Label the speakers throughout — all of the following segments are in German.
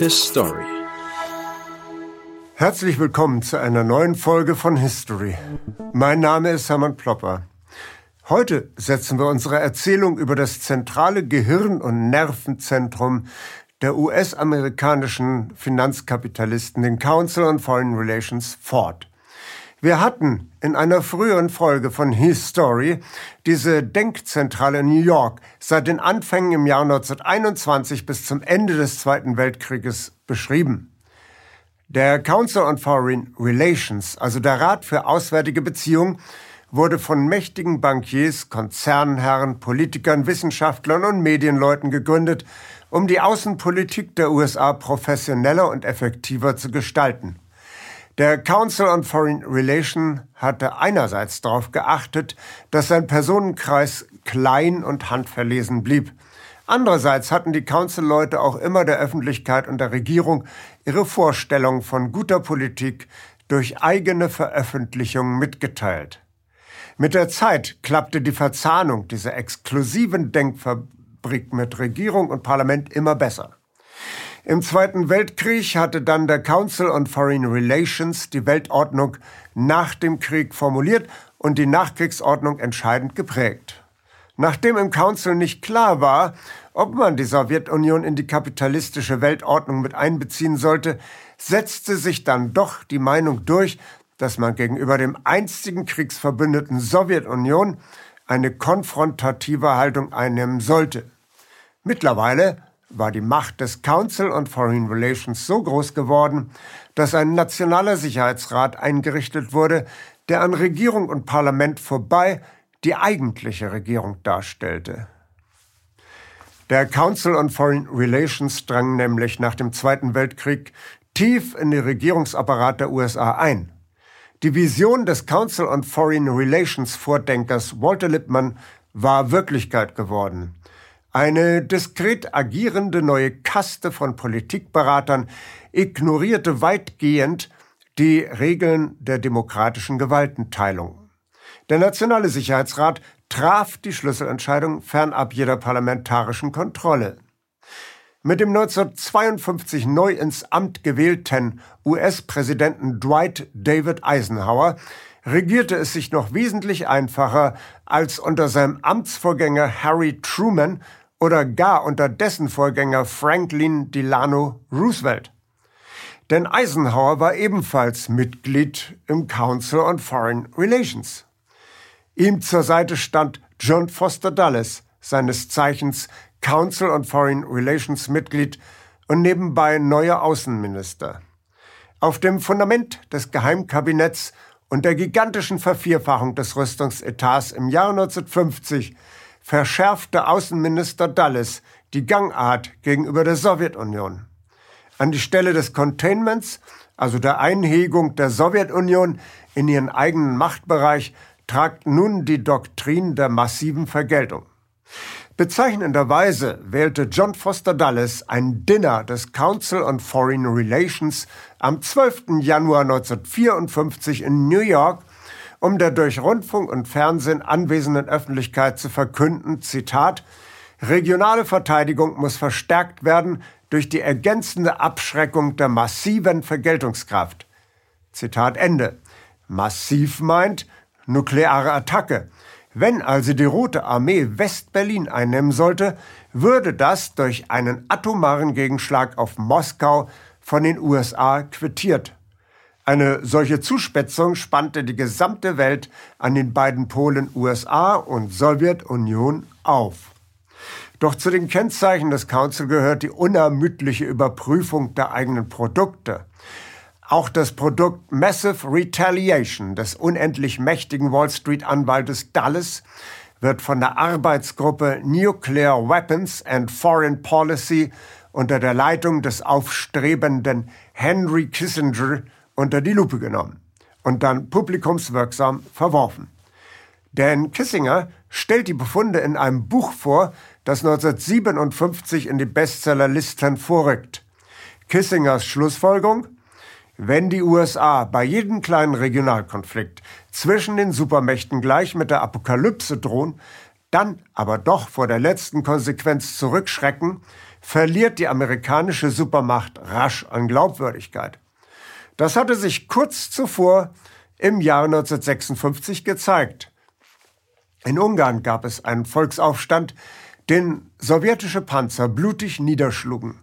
Speaker 1: History.
Speaker 2: Herzlich willkommen zu einer neuen Folge von History. Mein Name ist Hermann Plopper. Heute setzen wir unsere Erzählung über das zentrale Gehirn- und Nervenzentrum der US-amerikanischen Finanzkapitalisten, den Council on Foreign Relations, fort. Wir hatten in einer früheren Folge von History diese Denkzentrale in New York seit den Anfängen im Jahr 1921 bis zum Ende des Zweiten Weltkrieges beschrieben. Der Council on Foreign Relations, also der Rat für Auswärtige Beziehungen, wurde von mächtigen Bankiers, Konzernherren, Politikern, Wissenschaftlern und Medienleuten gegründet, um die Außenpolitik der USA professioneller und effektiver zu gestalten. Der Council on Foreign Relations hatte einerseits darauf geachtet, dass sein Personenkreis klein und handverlesen blieb. Andererseits hatten die Council-Leute auch immer der Öffentlichkeit und der Regierung ihre Vorstellung von guter Politik durch eigene Veröffentlichungen mitgeteilt. Mit der Zeit klappte die Verzahnung dieser exklusiven Denkfabrik mit Regierung und Parlament immer besser. Im Zweiten Weltkrieg hatte dann der Council on Foreign Relations die Weltordnung nach dem Krieg formuliert und die Nachkriegsordnung entscheidend geprägt. Nachdem im Council nicht klar war, ob man die Sowjetunion in die kapitalistische Weltordnung mit einbeziehen sollte, setzte sich dann doch die Meinung durch, dass man gegenüber dem einstigen Kriegsverbündeten Sowjetunion eine konfrontative Haltung einnehmen sollte. Mittlerweile war die Macht des Council on Foreign Relations so groß geworden, dass ein nationaler Sicherheitsrat eingerichtet wurde, der an Regierung und Parlament vorbei die eigentliche Regierung darstellte. Der Council on Foreign Relations drang nämlich nach dem Zweiten Weltkrieg tief in den Regierungsapparat der USA ein. Die Vision des Council on Foreign Relations Vordenkers Walter Lippmann war Wirklichkeit geworden. Eine diskret agierende neue Kaste von Politikberatern ignorierte weitgehend die Regeln der demokratischen Gewaltenteilung. Der Nationale Sicherheitsrat traf die Schlüsselentscheidung fernab jeder parlamentarischen Kontrolle. Mit dem 1952 neu ins Amt gewählten US-Präsidenten Dwight David Eisenhower regierte es sich noch wesentlich einfacher als unter seinem Amtsvorgänger Harry Truman oder gar unter dessen Vorgänger Franklin Delano Roosevelt. Denn Eisenhower war ebenfalls Mitglied im Council on Foreign Relations. Ihm zur Seite stand John Foster Dulles, seines Zeichens Council on Foreign Relations Mitglied und nebenbei neuer Außenminister. Auf dem Fundament des Geheimkabinetts und der gigantischen Vervierfachung des Rüstungsetats im Jahr 1950 verschärfte Außenminister Dulles die Gangart gegenüber der Sowjetunion. An die Stelle des Containments, also der Einhegung der Sowjetunion in ihren eigenen Machtbereich, tragt nun die Doktrin der massiven Vergeltung. Bezeichnenderweise wählte John Foster Dulles ein Dinner des Council on Foreign Relations am 12. Januar 1954 in New York um der durch Rundfunk und Fernsehen anwesenden Öffentlichkeit zu verkünden, Zitat, regionale Verteidigung muss verstärkt werden durch die ergänzende Abschreckung der massiven Vergeltungskraft. Zitat Ende. Massiv meint nukleare Attacke. Wenn also die Rote Armee West-Berlin einnehmen sollte, würde das durch einen atomaren Gegenschlag auf Moskau von den USA quittiert eine solche Zuspitzung spannte die gesamte Welt an den beiden Polen USA und Sowjetunion auf. Doch zu den Kennzeichen des Council gehört die unermüdliche Überprüfung der eigenen Produkte. Auch das Produkt Massive Retaliation des unendlich mächtigen Wall Street Anwaltes Dulles wird von der Arbeitsgruppe Nuclear Weapons and Foreign Policy unter der Leitung des aufstrebenden Henry Kissinger unter die Lupe genommen und dann publikumswirksam verworfen. Dan Kissinger stellt die Befunde in einem Buch vor, das 1957 in die Bestsellerlisten vorrückt. Kissingers Schlussfolgerung? Wenn die USA bei jedem kleinen Regionalkonflikt zwischen den Supermächten gleich mit der Apokalypse drohen, dann aber doch vor der letzten Konsequenz zurückschrecken, verliert die amerikanische Supermacht rasch an Glaubwürdigkeit. Das hatte sich kurz zuvor im Jahr 1956 gezeigt. In Ungarn gab es einen Volksaufstand, den sowjetische Panzer blutig niederschlugen.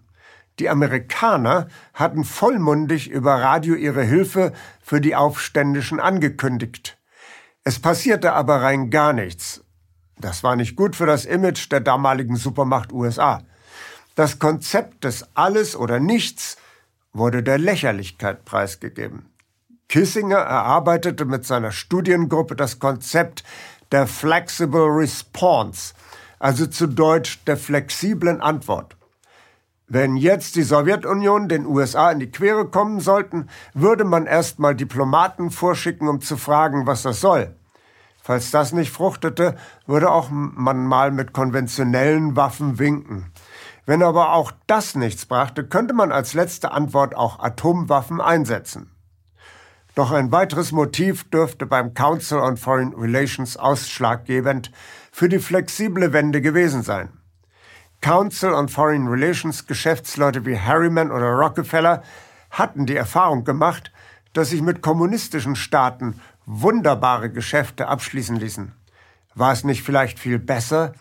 Speaker 2: Die Amerikaner hatten vollmundig über Radio ihre Hilfe für die Aufständischen angekündigt. Es passierte aber rein gar nichts. Das war nicht gut für das Image der damaligen Supermacht USA. Das Konzept des Alles oder Nichts wurde der Lächerlichkeit preisgegeben. Kissinger erarbeitete mit seiner Studiengruppe das Konzept der Flexible Response, also zu Deutsch der flexiblen Antwort. Wenn jetzt die Sowjetunion den USA in die Quere kommen sollten, würde man erstmal Diplomaten vorschicken, um zu fragen, was das soll. Falls das nicht fruchtete, würde auch man mal mit konventionellen Waffen winken. Wenn aber auch das nichts brachte, könnte man als letzte Antwort auch Atomwaffen einsetzen. Doch ein weiteres Motiv dürfte beim Council on Foreign Relations ausschlaggebend für die flexible Wende gewesen sein. Council on Foreign Relations Geschäftsleute wie Harriman oder Rockefeller hatten die Erfahrung gemacht, dass sich mit kommunistischen Staaten wunderbare Geschäfte abschließen ließen. War es nicht vielleicht viel besser,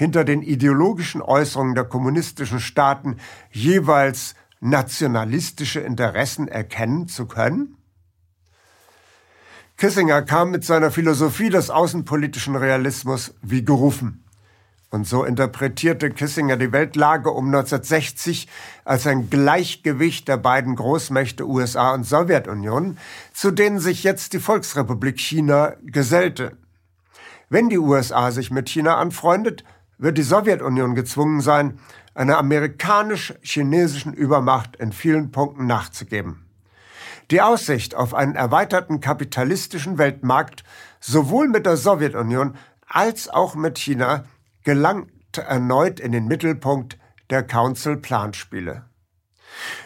Speaker 2: hinter den ideologischen Äußerungen der kommunistischen Staaten jeweils nationalistische Interessen erkennen zu können? Kissinger kam mit seiner Philosophie des außenpolitischen Realismus wie gerufen. Und so interpretierte Kissinger die Weltlage um 1960 als ein Gleichgewicht der beiden Großmächte USA und Sowjetunion, zu denen sich jetzt die Volksrepublik China gesellte. Wenn die USA sich mit China anfreundet, wird die Sowjetunion gezwungen sein, einer amerikanisch-chinesischen Übermacht in vielen Punkten nachzugeben. Die Aussicht auf einen erweiterten kapitalistischen Weltmarkt sowohl mit der Sowjetunion als auch mit China gelangt erneut in den Mittelpunkt der Council-Planspiele.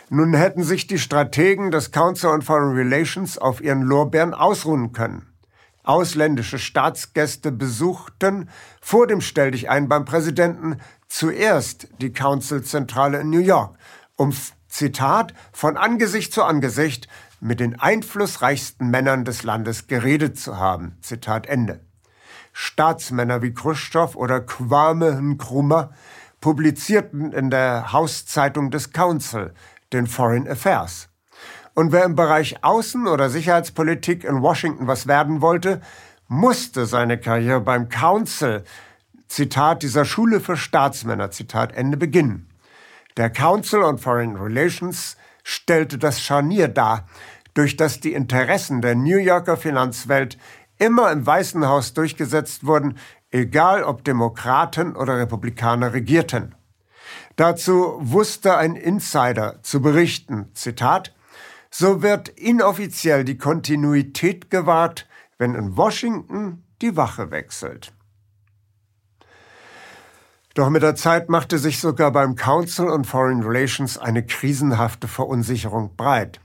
Speaker 2: Nun hätten sich die Strategen des Council on Foreign Relations auf ihren Lorbeeren ausruhen können. Ausländische Staatsgäste besuchten vor dem Stelldichein beim Präsidenten zuerst die Council-Zentrale in New York, um, Zitat, von Angesicht zu Angesicht mit den einflussreichsten Männern des Landes geredet zu haben. Zitat Ende. Staatsmänner wie Khrushchev oder Kwame Nkrumah publizierten in der Hauszeitung des Council, den Foreign Affairs. Und wer im Bereich Außen- oder Sicherheitspolitik in Washington was werden wollte, musste seine Karriere beim Council, Zitat dieser Schule für Staatsmänner, Zitat Ende, beginnen. Der Council on Foreign Relations stellte das Scharnier dar, durch das die Interessen der New Yorker Finanzwelt immer im Weißen Haus durchgesetzt wurden, egal ob Demokraten oder Republikaner regierten. Dazu wusste ein Insider zu berichten, Zitat, so wird inoffiziell die Kontinuität gewahrt, wenn in Washington die Wache wechselt. Doch mit der Zeit machte sich sogar beim Council on Foreign Relations eine krisenhafte Verunsicherung breit.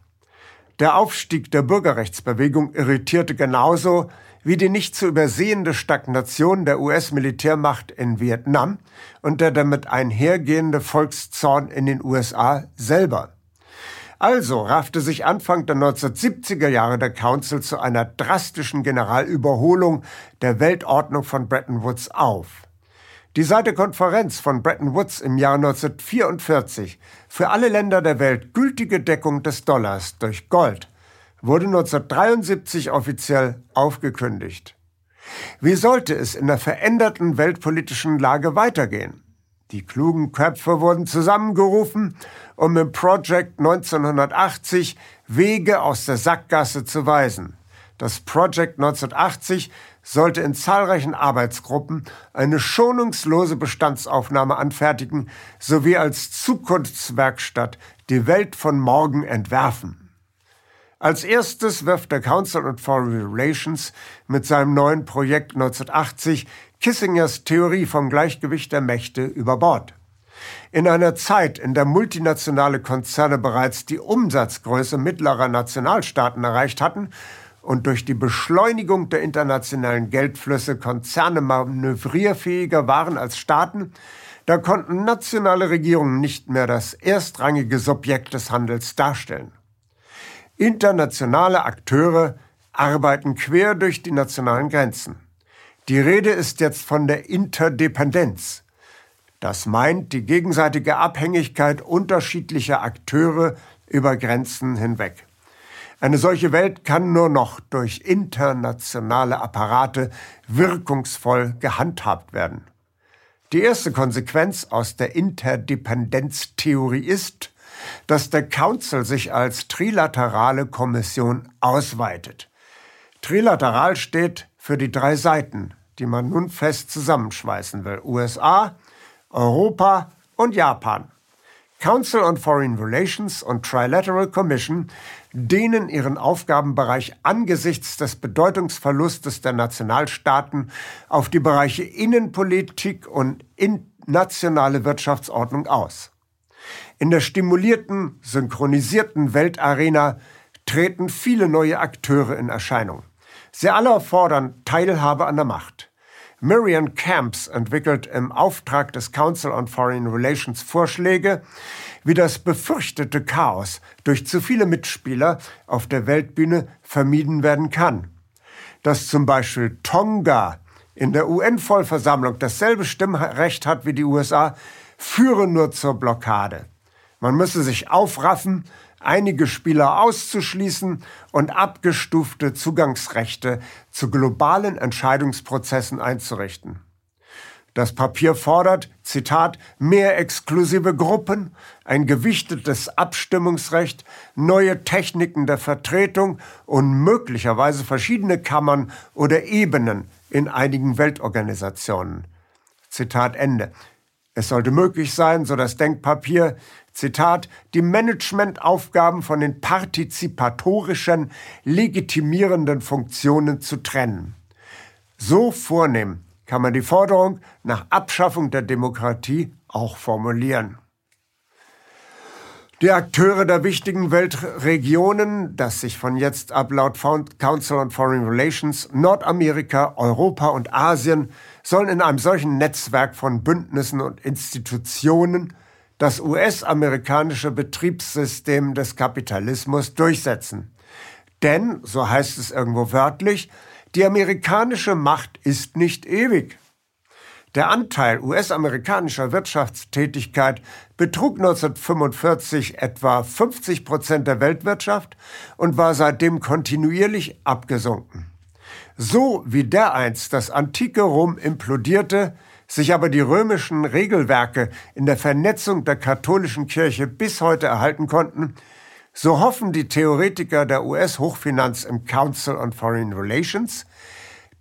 Speaker 2: Der Aufstieg der Bürgerrechtsbewegung irritierte genauso wie die nicht zu übersehende Stagnation der US-Militärmacht in Vietnam und der damit einhergehende Volkszorn in den USA selber. Also raffte sich Anfang der 1970er Jahre der Council zu einer drastischen Generalüberholung der Weltordnung von Bretton Woods auf. Die seit der Konferenz von Bretton Woods im Jahr 1944 für alle Länder der Welt gültige Deckung des Dollars durch Gold wurde 1973 offiziell aufgekündigt. Wie sollte es in der veränderten weltpolitischen Lage weitergehen? Die klugen Köpfe wurden zusammengerufen, um im Project 1980 Wege aus der Sackgasse zu weisen. Das Project 1980 sollte in zahlreichen Arbeitsgruppen eine schonungslose Bestandsaufnahme anfertigen sowie als Zukunftswerkstatt die Welt von morgen entwerfen. Als erstes wirft der Council on Foreign Relations mit seinem neuen Projekt 1980 Kissingers Theorie vom Gleichgewicht der Mächte über Bord. In einer Zeit, in der multinationale Konzerne bereits die Umsatzgröße mittlerer Nationalstaaten erreicht hatten und durch die Beschleunigung der internationalen Geldflüsse Konzerne manövrierfähiger waren als Staaten, Da konnten nationale Regierungen nicht mehr das erstrangige Subjekt des Handels darstellen. Internationale Akteure arbeiten quer durch die nationalen Grenzen. Die Rede ist jetzt von der Interdependenz. Das meint die gegenseitige Abhängigkeit unterschiedlicher Akteure über Grenzen hinweg. Eine solche Welt kann nur noch durch internationale Apparate wirkungsvoll gehandhabt werden. Die erste Konsequenz aus der Interdependenztheorie ist, dass der Council sich als trilaterale Kommission ausweitet. Trilateral steht für die drei Seiten, die man nun fest zusammenschweißen will. USA, Europa und Japan. Council on Foreign Relations und Trilateral Commission dehnen ihren Aufgabenbereich angesichts des Bedeutungsverlustes der Nationalstaaten auf die Bereiche Innenpolitik und nationale Wirtschaftsordnung aus. In der stimulierten, synchronisierten Weltarena treten viele neue Akteure in Erscheinung. Sie alle fordern Teilhabe an der Macht. Miriam Camps entwickelt im Auftrag des Council on Foreign Relations Vorschläge, wie das befürchtete Chaos durch zu viele Mitspieler auf der Weltbühne vermieden werden kann. Dass zum Beispiel Tonga in der UN-Vollversammlung dasselbe Stimmrecht hat wie die USA, führe nur zur Blockade. Man müsse sich aufraffen, einige Spieler auszuschließen und abgestufte Zugangsrechte zu globalen Entscheidungsprozessen einzurichten. Das Papier fordert, Zitat, mehr exklusive Gruppen, ein gewichtetes Abstimmungsrecht, neue Techniken der Vertretung und möglicherweise verschiedene Kammern oder Ebenen in einigen Weltorganisationen. Zitat Ende. Es sollte möglich sein, so das Denkpapier, Zitat, die Managementaufgaben von den partizipatorischen, legitimierenden Funktionen zu trennen. So vornehm kann man die Forderung nach Abschaffung der Demokratie auch formulieren. Die Akteure der wichtigen Weltregionen, das sich von jetzt ab laut Council on Foreign Relations Nordamerika, Europa und Asien sollen in einem solchen Netzwerk von Bündnissen und Institutionen das US-amerikanische Betriebssystem des Kapitalismus durchsetzen. Denn, so heißt es irgendwo wörtlich, die amerikanische Macht ist nicht ewig. Der Anteil US-amerikanischer Wirtschaftstätigkeit betrug 1945 etwa 50 Prozent der Weltwirtschaft und war seitdem kontinuierlich abgesunken. So wie dereinst das antike Rom implodierte, sich aber die römischen Regelwerke in der Vernetzung der katholischen Kirche bis heute erhalten konnten, so hoffen die Theoretiker der US-Hochfinanz im Council on Foreign Relations,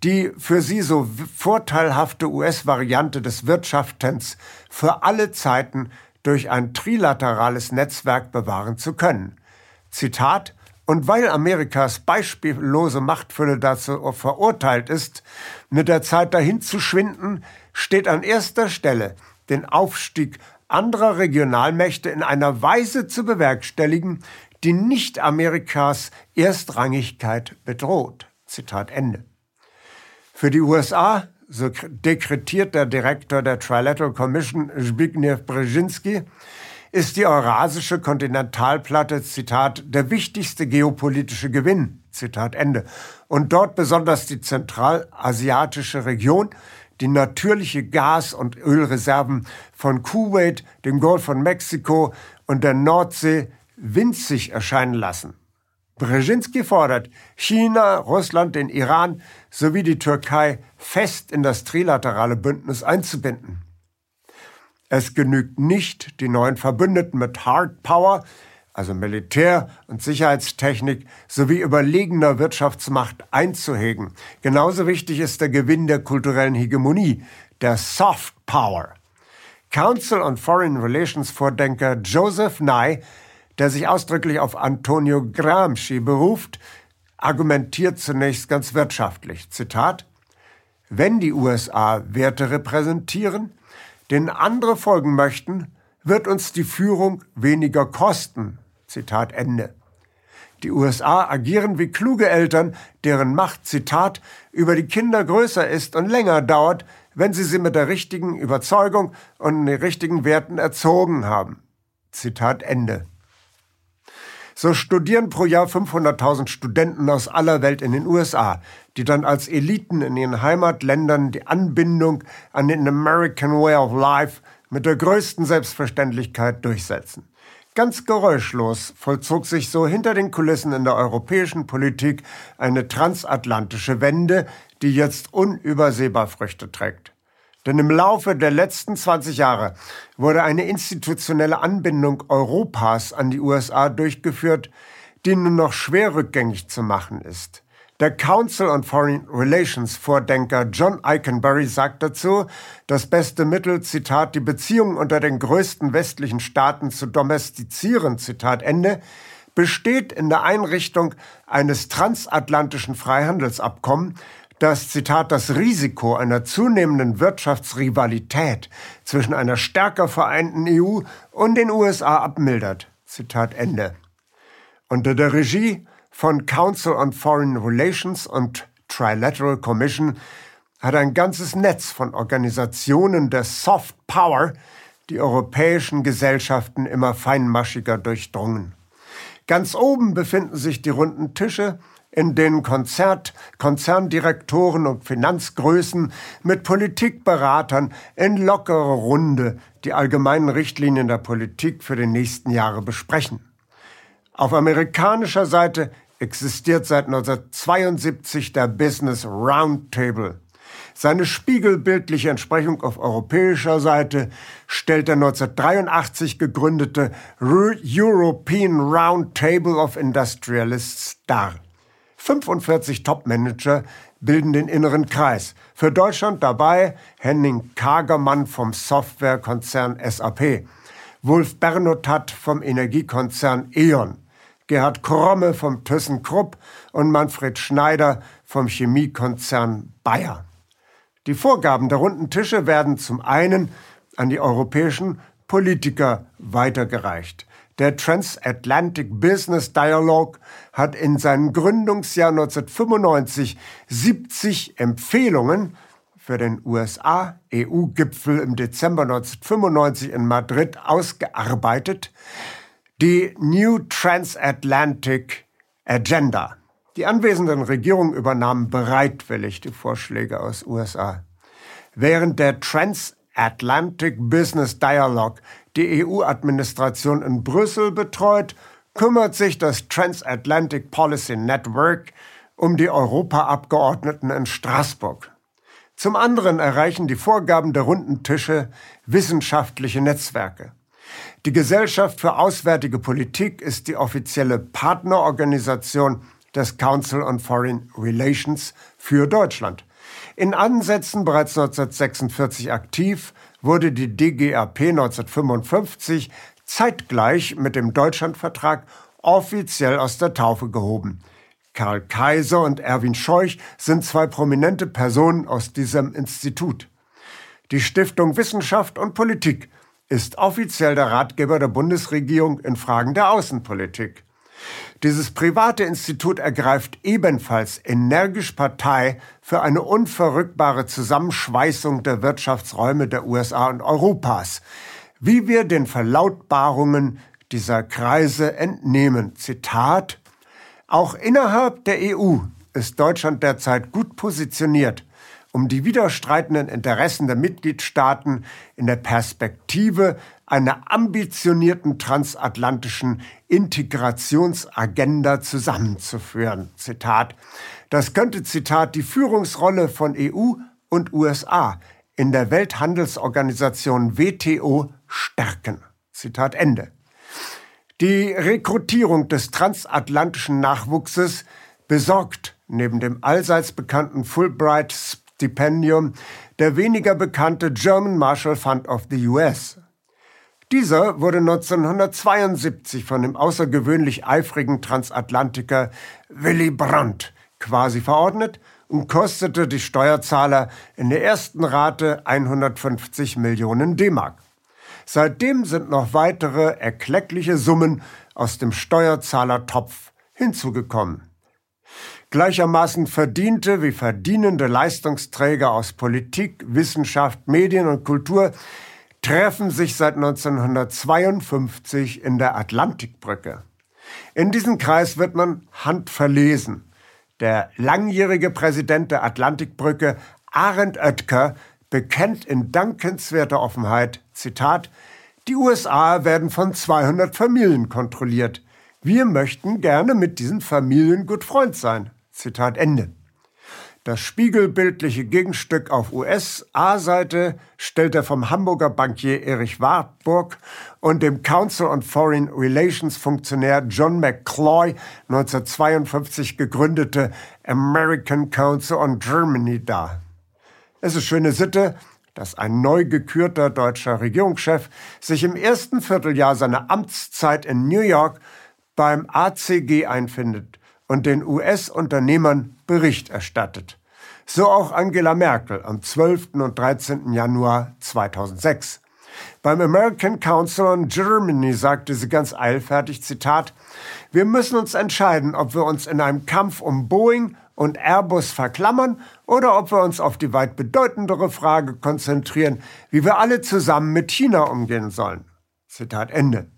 Speaker 2: die für sie so vorteilhafte US-Variante des Wirtschaftens für alle Zeiten durch ein trilaterales Netzwerk bewahren zu können. Zitat und weil Amerikas beispiellose Machtfülle dazu verurteilt ist, mit der Zeit dahin zu schwinden, steht an erster Stelle, den Aufstieg anderer Regionalmächte in einer Weise zu bewerkstelligen, die nicht Amerikas Erstrangigkeit bedroht. Zitat Ende. Für die USA, so dekretiert der Direktor der Trilateral Commission Zbigniew Brzezinski, ist die eurasische Kontinentalplatte, Zitat, der wichtigste geopolitische Gewinn, Zitat Ende. Und dort besonders die zentralasiatische Region, die natürliche Gas- und Ölreserven von Kuwait, dem Golf von Mexiko und der Nordsee winzig erscheinen lassen. Brzezinski fordert, China, Russland, den Iran sowie die Türkei fest in das trilaterale Bündnis einzubinden. Es genügt nicht, die neuen Verbündeten mit Hard Power, also Militär- und Sicherheitstechnik sowie überlegener Wirtschaftsmacht einzuhegen. Genauso wichtig ist der Gewinn der kulturellen Hegemonie, der Soft Power. Council on Foreign Relations Vordenker Joseph Nye der sich ausdrücklich auf Antonio Gramsci beruft, argumentiert zunächst ganz wirtschaftlich. Zitat, wenn die USA Werte repräsentieren, denen andere folgen möchten, wird uns die Führung weniger kosten. Zitat Ende. Die USA agieren wie kluge Eltern, deren Macht, Zitat, über die Kinder größer ist und länger dauert, wenn Sie sie mit der richtigen Überzeugung und den richtigen Werten erzogen haben. Zitat Ende. So studieren pro Jahr 500.000 Studenten aus aller Welt in den USA, die dann als Eliten in ihren Heimatländern die Anbindung an den American Way of Life mit der größten Selbstverständlichkeit durchsetzen. Ganz geräuschlos vollzog sich so hinter den Kulissen in der europäischen Politik eine transatlantische Wende, die jetzt unübersehbar Früchte trägt. Denn im Laufe der letzten 20 Jahre wurde eine institutionelle Anbindung Europas an die USA durchgeführt, die nur noch schwer rückgängig zu machen ist. Der Council on Foreign Relations Vordenker John Eikenberry sagt dazu, das beste Mittel, Zitat, die Beziehungen unter den größten westlichen Staaten zu domestizieren, Zitat Ende, besteht in der Einrichtung eines transatlantischen Freihandelsabkommens, das, Zitat, das Risiko einer zunehmenden Wirtschaftsrivalität zwischen einer stärker vereinten EU und den USA abmildert. Zitat Ende. Unter der Regie von Council on Foreign Relations und Trilateral Commission hat ein ganzes Netz von Organisationen der Soft Power die europäischen Gesellschaften immer feinmaschiger durchdrungen. Ganz oben befinden sich die runden Tische, in denen Konzert, Konzerndirektoren und Finanzgrößen mit Politikberatern in lockerer Runde die allgemeinen Richtlinien der Politik für die nächsten Jahre besprechen. Auf amerikanischer Seite existiert seit 1972 der Business Roundtable. Seine spiegelbildliche Entsprechung auf europäischer Seite stellt der 1983 gegründete European Roundtable of Industrialists dar. 45 Topmanager bilden den inneren Kreis. Für Deutschland dabei Henning Kagermann vom Softwarekonzern SAP, Wolf Bernotat vom Energiekonzern E.ON, Gerhard Kromme vom ThyssenKrupp und Manfred Schneider vom Chemiekonzern Bayer. Die Vorgaben der runden Tische werden zum einen an die europäischen Politiker weitergereicht. Der Transatlantic Business Dialogue hat in seinem Gründungsjahr 1995 70 Empfehlungen für den USA-EU-Gipfel im Dezember 1995 in Madrid ausgearbeitet, die New Transatlantic Agenda. Die anwesenden Regierungen übernahmen bereitwillig die Vorschläge aus USA. Während der Transatlantic Business Dialogue die EU-Administration in Brüssel betreut, kümmert sich das Transatlantic Policy Network um die Europaabgeordneten in Straßburg. Zum anderen erreichen die Vorgaben der runden Tische wissenschaftliche Netzwerke. Die Gesellschaft für Auswärtige Politik ist die offizielle Partnerorganisation des Council on Foreign Relations für Deutschland. In Ansätzen bereits 1946 aktiv, wurde die DGAP 1955 zeitgleich mit dem Deutschlandvertrag offiziell aus der Taufe gehoben. Karl Kaiser und Erwin Scheuch sind zwei prominente Personen aus diesem Institut. Die Stiftung Wissenschaft und Politik ist offiziell der Ratgeber der Bundesregierung in Fragen der Außenpolitik. Dieses private Institut ergreift ebenfalls energisch Partei für eine unverrückbare Zusammenschweißung der Wirtschaftsräume der USA und Europas, wie wir den Verlautbarungen dieser Kreise entnehmen. Zitat Auch innerhalb der EU ist Deutschland derzeit gut positioniert, um die widerstreitenden Interessen der Mitgliedstaaten in der Perspektive einer ambitionierten transatlantischen Integrationsagenda zusammenzuführen. Zitat. Das könnte, Zitat, die Führungsrolle von EU und USA in der Welthandelsorganisation WTO stärken. Zitat Ende. Die Rekrutierung des transatlantischen Nachwuchses besorgt neben dem allseits bekannten Fulbright Stipendium der weniger bekannte German Marshall Fund of the US. Dieser wurde 1972 von dem außergewöhnlich eifrigen Transatlantiker Willy Brandt quasi verordnet und kostete die Steuerzahler in der ersten Rate 150 Millionen D-Mark. Seitdem sind noch weitere erkleckliche Summen aus dem Steuerzahlertopf hinzugekommen. Gleichermaßen verdiente wie verdienende Leistungsträger aus Politik, Wissenschaft, Medien und Kultur treffen sich seit 1952 in der Atlantikbrücke. In diesem Kreis wird man handverlesen. Der langjährige Präsident der Atlantikbrücke, Arend Oetker, bekennt in dankenswerter Offenheit, Zitat, die USA werden von 200 Familien kontrolliert. Wir möchten gerne mit diesen Familien gut Freund sein. Zitat Ende. Das spiegelbildliche Gegenstück auf USA-Seite stellt er vom Hamburger Bankier Erich Warburg und dem Council on Foreign Relations Funktionär John McCloy 1952 gegründete American Council on Germany dar. Es ist schöne Sitte, dass ein neu gekürter deutscher Regierungschef sich im ersten Vierteljahr seiner Amtszeit in New York beim ACG einfindet und den US-Unternehmern Bericht erstattet. So auch Angela Merkel am 12. und 13. Januar 2006. Beim American Council on Germany sagte sie ganz eilfertig, Zitat, wir müssen uns entscheiden, ob wir uns in einem Kampf um Boeing und Airbus verklammern oder ob wir uns auf die weit bedeutendere Frage konzentrieren, wie wir alle zusammen mit China umgehen sollen. Zitat Ende.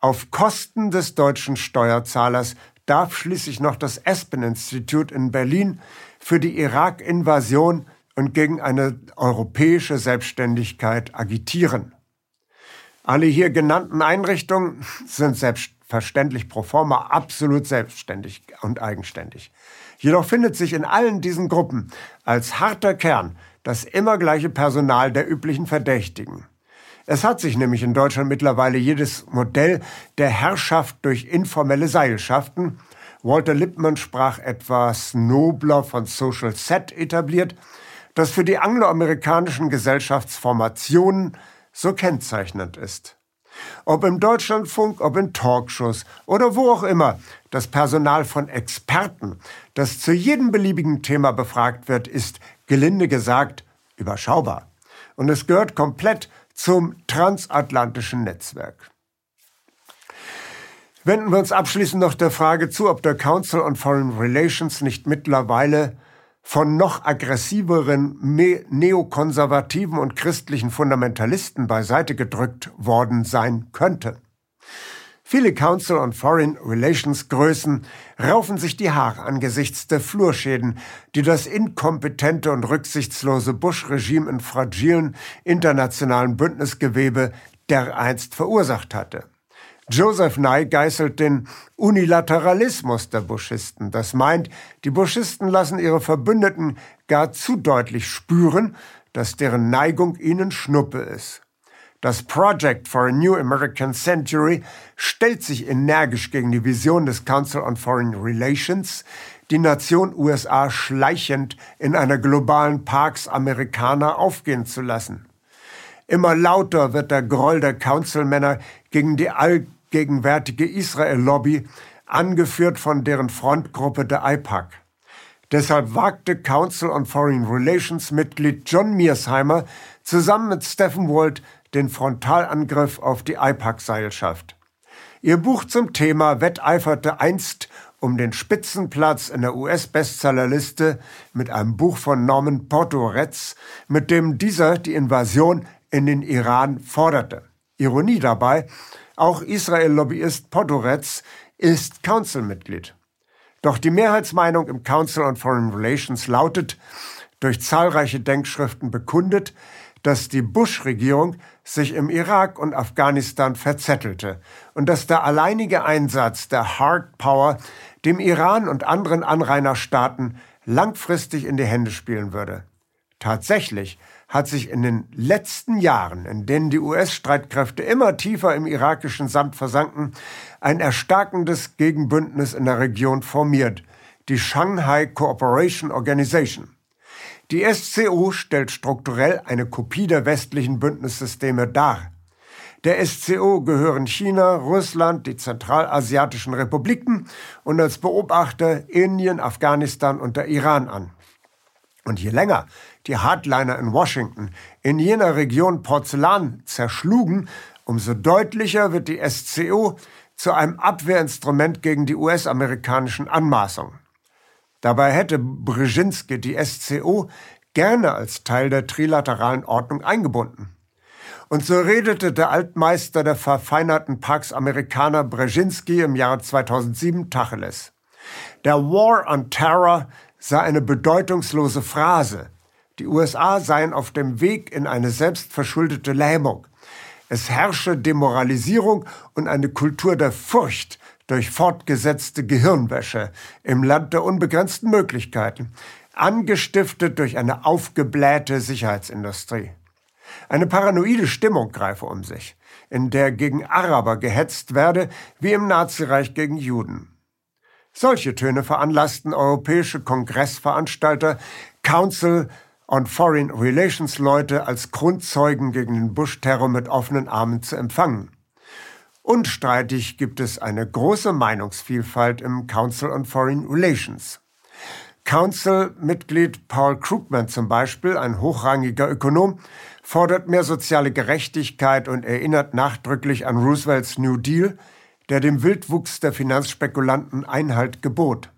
Speaker 2: Auf Kosten des deutschen Steuerzahlers darf schließlich noch das Aspen-Institut in Berlin für die Irak-Invasion und gegen eine europäische Selbstständigkeit agitieren. Alle hier genannten Einrichtungen sind selbstverständlich pro forma absolut selbstständig und eigenständig. Jedoch findet sich in allen diesen Gruppen als harter Kern das immer gleiche Personal der üblichen Verdächtigen. Es hat sich nämlich in Deutschland mittlerweile jedes Modell der Herrschaft durch informelle Seilschaften, Walter Lippmann sprach etwas nobler von Social Set etabliert, das für die angloamerikanischen Gesellschaftsformationen so kennzeichnend ist. Ob im Deutschlandfunk, ob in Talkshows oder wo auch immer, das Personal von Experten, das zu jedem beliebigen Thema befragt wird, ist, gelinde gesagt, überschaubar. Und es gehört komplett zum transatlantischen Netzwerk. Wenden wir uns abschließend noch der Frage zu, ob der Council on Foreign Relations nicht mittlerweile von noch aggressiveren neokonservativen und christlichen Fundamentalisten beiseite gedrückt worden sein könnte. Viele Council on Foreign Relations Größen raufen sich die Haare angesichts der Flurschäden, die das inkompetente und rücksichtslose Bush-Regime in fragilen internationalen Bündnisgewebe dereinst verursacht hatte. Joseph Nye geißelt den Unilateralismus der Buschisten. Das meint, die Buschisten lassen ihre Verbündeten gar zu deutlich spüren, dass deren Neigung ihnen Schnuppe ist. Das Project for a New American Century stellt sich energisch gegen die Vision des Council on Foreign Relations, die Nation USA schleichend in einer globalen Parks Amerikaner aufgehen zu lassen. Immer lauter wird der Groll der Councilmänner gegen die allgegenwärtige Israel-Lobby, angeführt von deren Frontgruppe der IPAC. Deshalb wagte Council on Foreign Relations Mitglied John Mearsheimer zusammen mit Stephen Walt den Frontalangriff auf die IPAC-Seilschaft. Ihr Buch zum Thema wetteiferte einst um den Spitzenplatz in der US-Bestsellerliste mit einem Buch von Norman Portoretz, mit dem dieser die Invasion in den Iran forderte. Ironie dabei, auch Israel-Lobbyist Podorets ist Council-Mitglied. Doch die Mehrheitsmeinung im Council on Foreign Relations lautet, durch zahlreiche Denkschriften bekundet, dass die Bush-Regierung sich im Irak und Afghanistan verzettelte und dass der alleinige Einsatz der Hard Power dem Iran und anderen Anrainerstaaten langfristig in die Hände spielen würde. Tatsächlich hat sich in den letzten Jahren, in denen die US-Streitkräfte immer tiefer im irakischen Sand versanken, ein erstarkendes Gegenbündnis in der Region formiert, die Shanghai Cooperation Organization. Die SCO stellt strukturell eine Kopie der westlichen Bündnissysteme dar. Der SCO gehören China, Russland, die zentralasiatischen Republiken und als Beobachter Indien, Afghanistan und der Iran an. Und je länger die Hardliner in Washington in jener Region Porzellan zerschlugen, umso deutlicher wird die SCO zu einem Abwehrinstrument gegen die US-amerikanischen Anmaßungen. Dabei hätte Brzezinski die SCO gerne als Teil der trilateralen Ordnung eingebunden. Und so redete der Altmeister der verfeinerten Pax Amerikaner Brzezinski im Jahre 2007 Tacheles. Der War on Terror sei eine bedeutungslose Phrase. Die USA seien auf dem Weg in eine selbstverschuldete Lähmung. Es herrsche Demoralisierung und eine Kultur der Furcht durch fortgesetzte Gehirnwäsche im Land der unbegrenzten Möglichkeiten, angestiftet durch eine aufgeblähte Sicherheitsindustrie. Eine paranoide Stimmung greife um sich, in der gegen Araber gehetzt werde, wie im Nazireich gegen Juden. Solche Töne veranlassten europäische Kongressveranstalter Council on Foreign Relations Leute als Grundzeugen gegen den Bush-Terror mit offenen Armen zu empfangen. Unstreitig gibt es eine große Meinungsvielfalt im Council on Foreign Relations. Council-Mitglied Paul Krugman zum Beispiel, ein hochrangiger Ökonom, fordert mehr soziale Gerechtigkeit und erinnert nachdrücklich an Roosevelts New Deal, der dem Wildwuchs der Finanzspekulanten Einhalt gebot.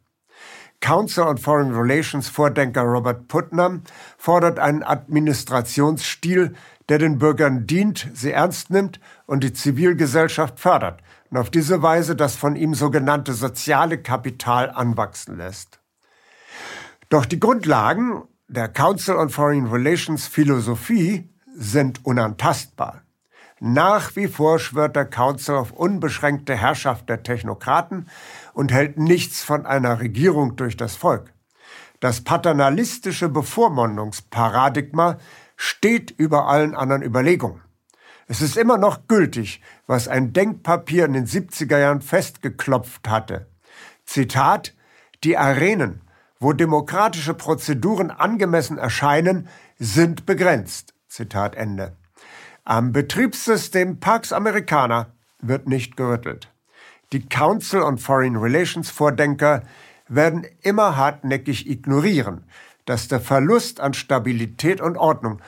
Speaker 2: Council on Foreign Relations Vordenker Robert Putnam fordert einen Administrationsstil, der den Bürgern dient, sie ernst nimmt und die Zivilgesellschaft fördert und auf diese Weise das von ihm sogenannte soziale Kapital anwachsen lässt. Doch die Grundlagen der Council on Foreign Relations Philosophie sind unantastbar. Nach wie vor schwört der Council auf unbeschränkte Herrschaft der Technokraten und hält nichts von einer Regierung durch das Volk. Das paternalistische Bevormundungsparadigma steht über allen anderen Überlegungen. Es ist immer noch gültig, was ein Denkpapier in den 70er Jahren festgeklopft hatte. Zitat, die Arenen, wo demokratische Prozeduren angemessen erscheinen, sind begrenzt. Zitat Ende. Am Betriebssystem Pax Americana wird nicht gerüttelt. Die Council on Foreign Relations Vordenker werden immer hartnäckig ignorieren, dass der Verlust an Stabilität und Ordnung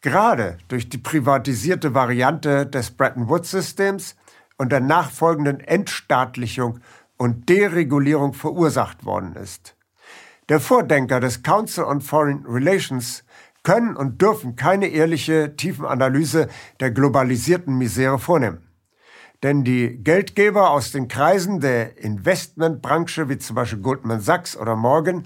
Speaker 2: gerade durch die privatisierte Variante des Bretton Woods Systems und der nachfolgenden Entstaatlichung und Deregulierung verursacht worden ist. Der Vordenker des Council on Foreign Relations können und dürfen keine ehrliche Tiefenanalyse der globalisierten Misere vornehmen. Denn die Geldgeber aus den Kreisen der Investmentbranche, wie zum Beispiel Goldman Sachs oder Morgan,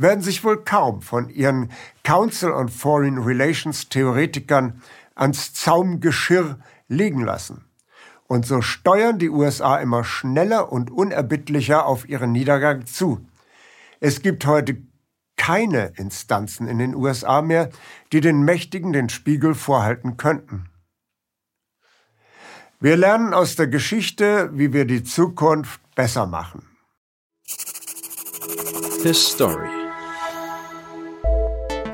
Speaker 2: werden sich wohl kaum von ihren Council on Foreign Relations Theoretikern ans Zaumgeschirr liegen lassen. Und so steuern die USA immer schneller und unerbittlicher auf ihren Niedergang zu. Es gibt heute keine Instanzen in den USA mehr, die den Mächtigen den Spiegel vorhalten könnten. Wir lernen aus der Geschichte, wie wir die Zukunft besser machen.
Speaker 1: His.